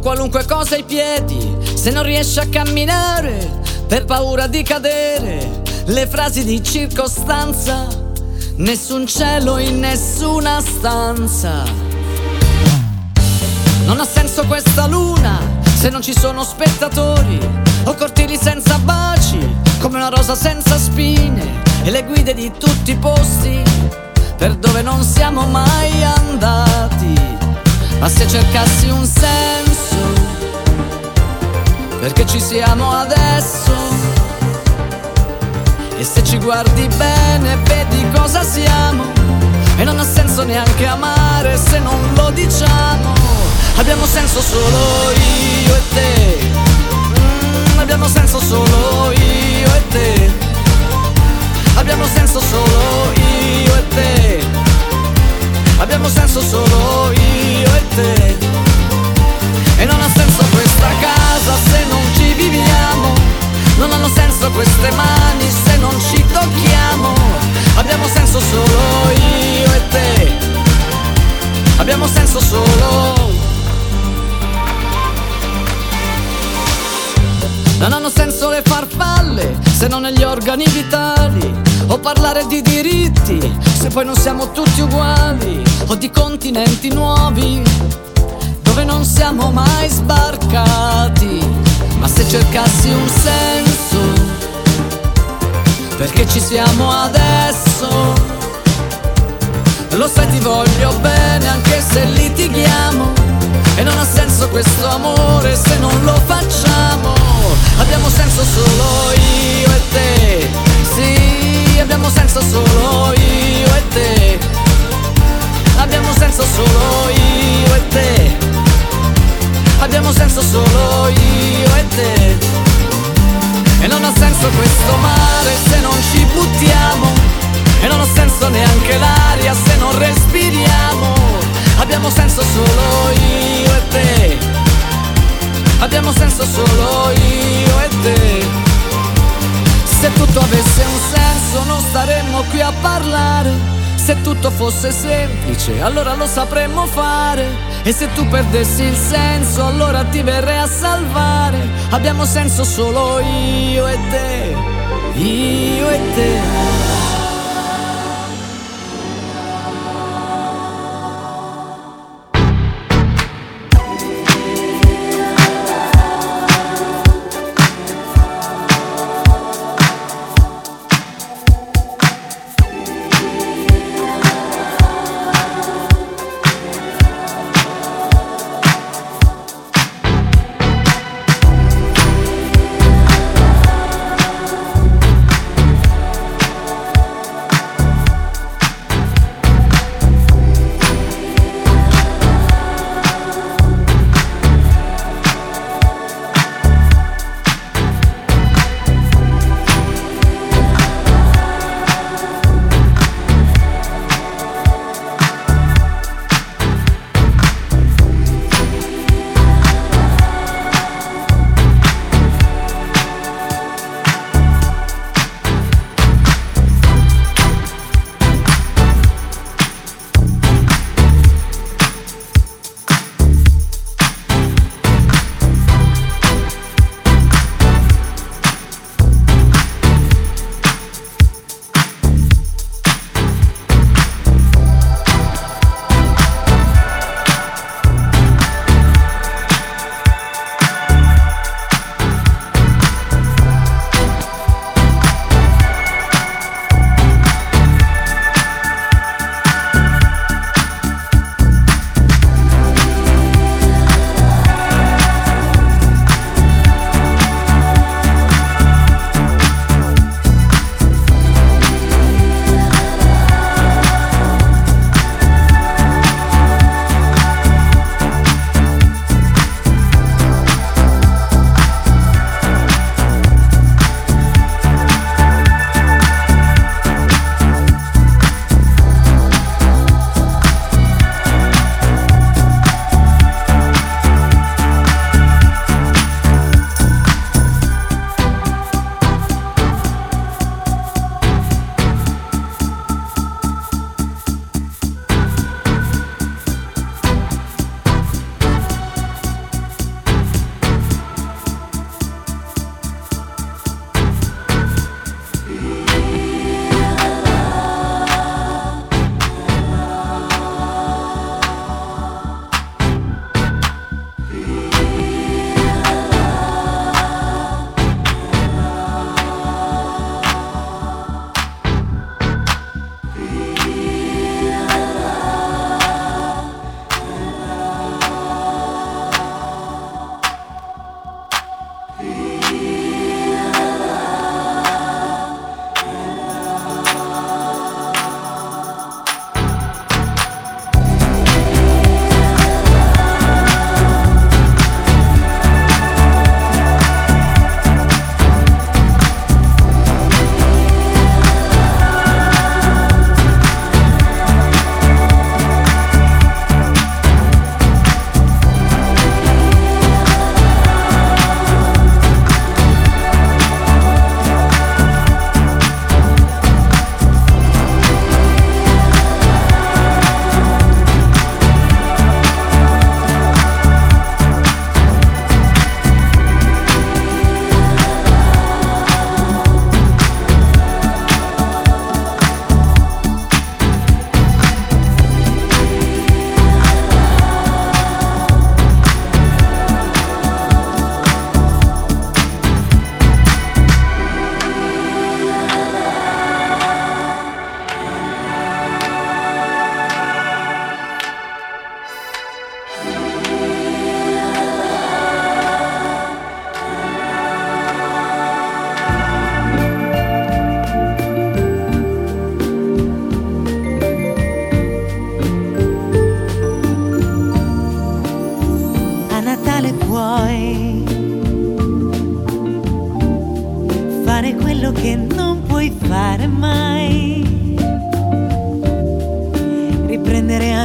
qualunque cosa ai piedi, se non riesci a camminare per paura di cadere, le frasi di circostanza, nessun cielo in nessuna stanza. Non ha senso questa luna se non ci sono spettatori, o cortili senza baci, come una rosa senza spine, e le guide di tutti i posti per dove non siamo mai andati. Ma se cercassi un senso perché ci siamo adesso. E se ci guardi bene vedi cosa siamo. E non ha senso neanche amare se non lo diciamo. Abbiamo senso solo io e te. Mm, abbiamo senso solo io e te. Abbiamo senso solo io e te. Abbiamo senso solo io e te. E non ha senso questa casa se non ci viviamo. Non hanno senso queste mani se non ci tocchiamo. Abbiamo senso solo io e te. Abbiamo senso solo. Non hanno senso le farfalle se non negli organi vitali O parlare di diritti se poi non siamo tutti uguali O di continenti nuovi dove non siamo mai sbarcati. Ma se cercassi un senso, perché ci siamo adesso? Lo sai ti voglio bene anche se litighiamo E non ha senso questo amore se non lo facciamo Abbiamo senso solo io e te Sì, abbiamo senso solo io e te Abbiamo senso solo io e te abbiamo senso solo io e te. E non ha senso questo mare se non ci buttiamo, e non ha senso neanche l'aria se non respiriamo. Abbiamo senso solo io e te. Abbiamo senso solo io e te. Se tutto avesse un senso non staremmo qui a parlare. Se tutto fosse semplice allora lo sapremmo fare. E se tu perdessi il senso, allora ti verrei a salvare. Abbiamo senso solo io e te, io e te.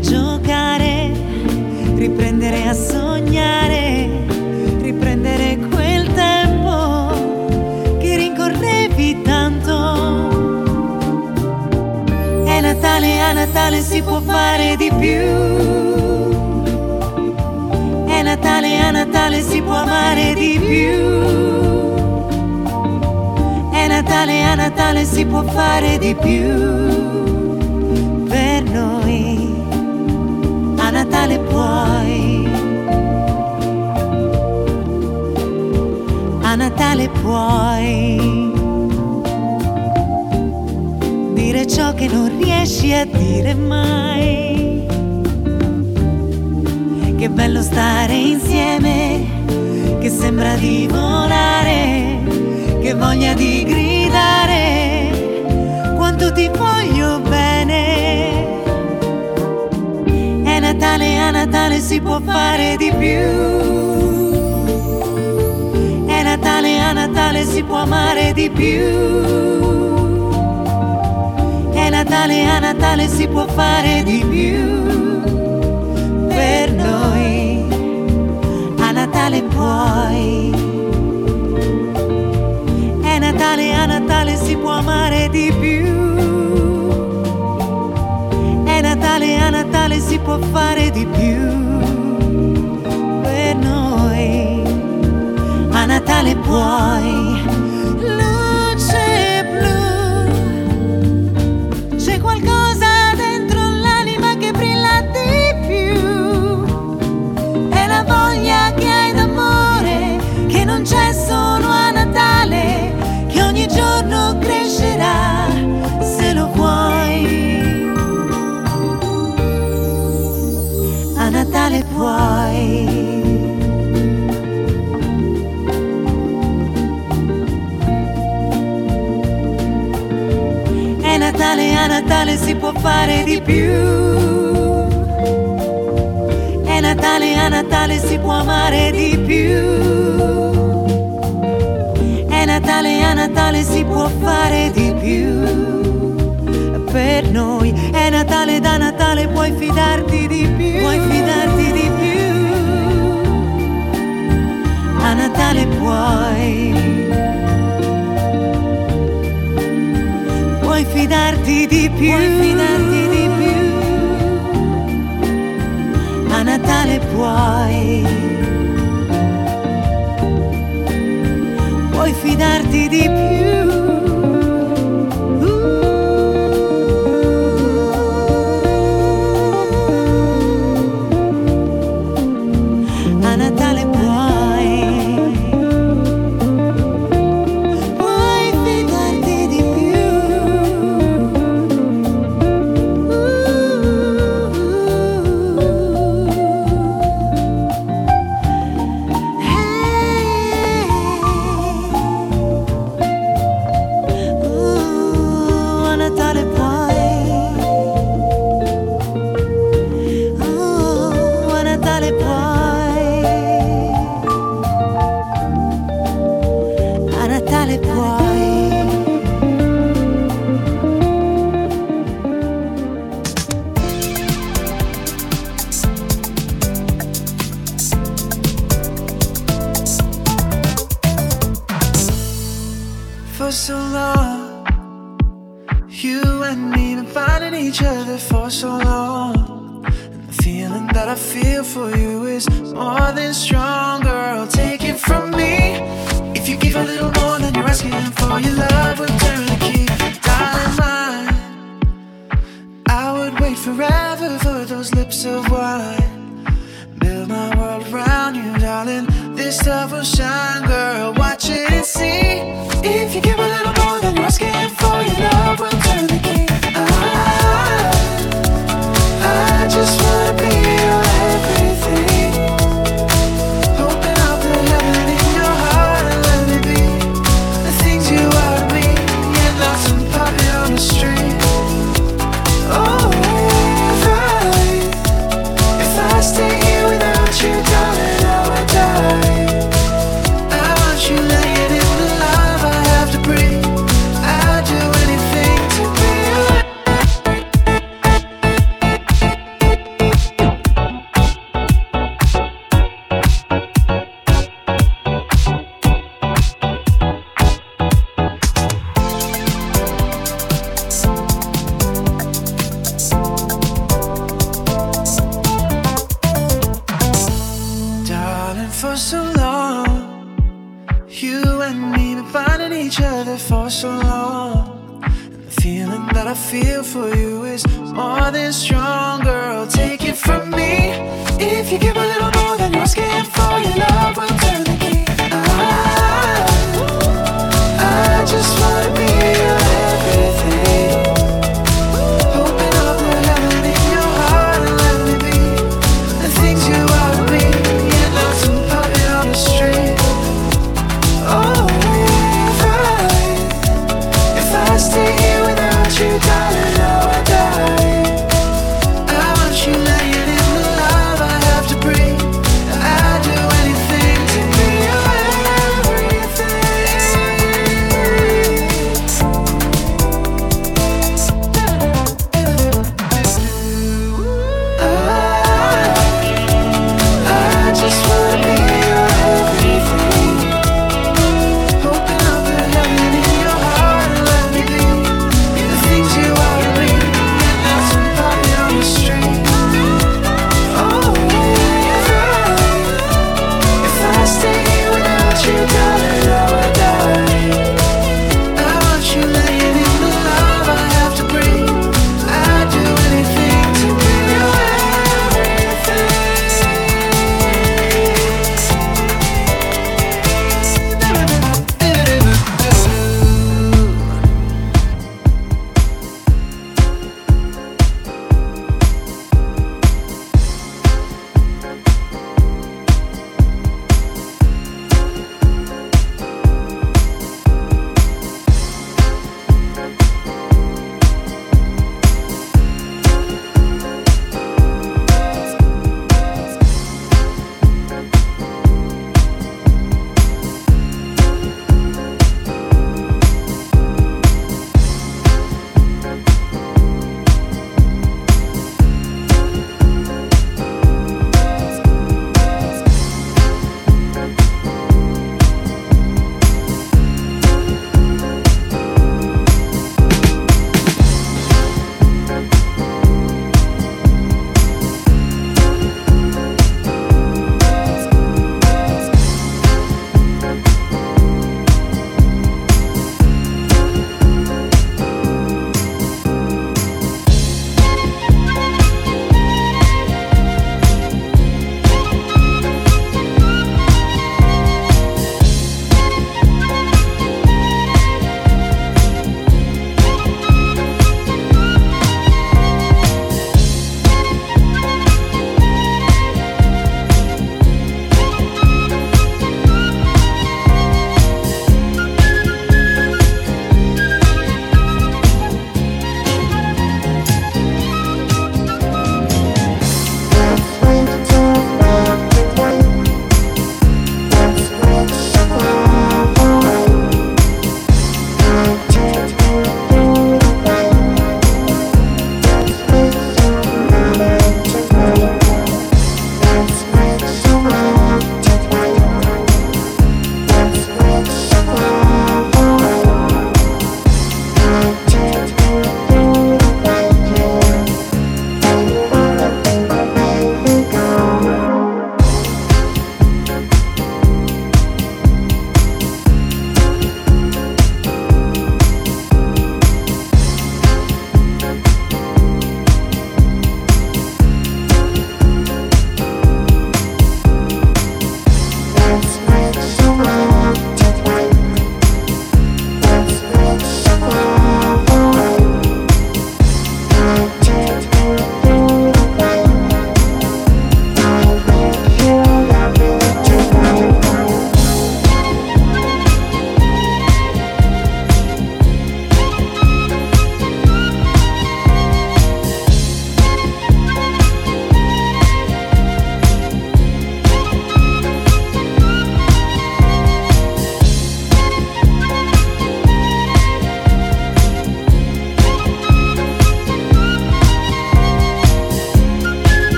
Giocare, riprendere a sognare, riprendere quel tempo che rincorrevi tanto. È Natale, a Natale si può fare di più. È Natale, a Natale si può amare di più. È Natale, a Natale si può fare di più Natale puoi dire ciò che non riesci a dire mai. Che bello stare insieme, che sembra di volare che voglia di gridare quanto ti voglio bene. È Natale, a Natale si può fare di più. È Natale, a Natale si può amare di più. È Natale, a Natale si può fare di più. Per noi, a Natale puoi. Natale a Natale si può amare di più. È Natale a Natale si può fare di più. Natale Natale, si può fare di più. È Natale, a Natale si può amare di più. Natale a Natale si può fare di più. Per noi è Natale da Natale puoi fidarti di più. Puoi fidarti di più. A Natale puoi. Fidarti di più. Puoi fidarti di più. A Natale puoi. puoi fidarti di più.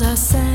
I said.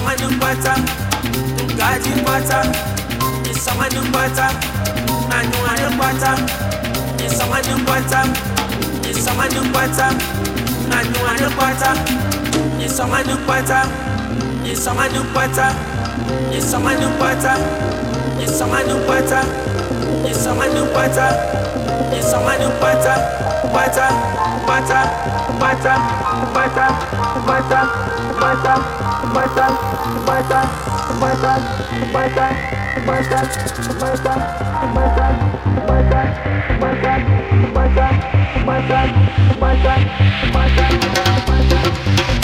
isangani kwata ngati kwata isangani kwata nanyuhani kwata isangani kwata isangani kwata nanyuhani kwata isangani kwata isangani kwata isangani kwata isangani kwata isangani kwata isangani kwata kwata kwata kwata kwata kwata kwata kwata kebaikan kebaikan kebaikan kebaikan kebaikan kebaikan kebaikan kebaikan kebaikan kebaikan kebaikan kebaikan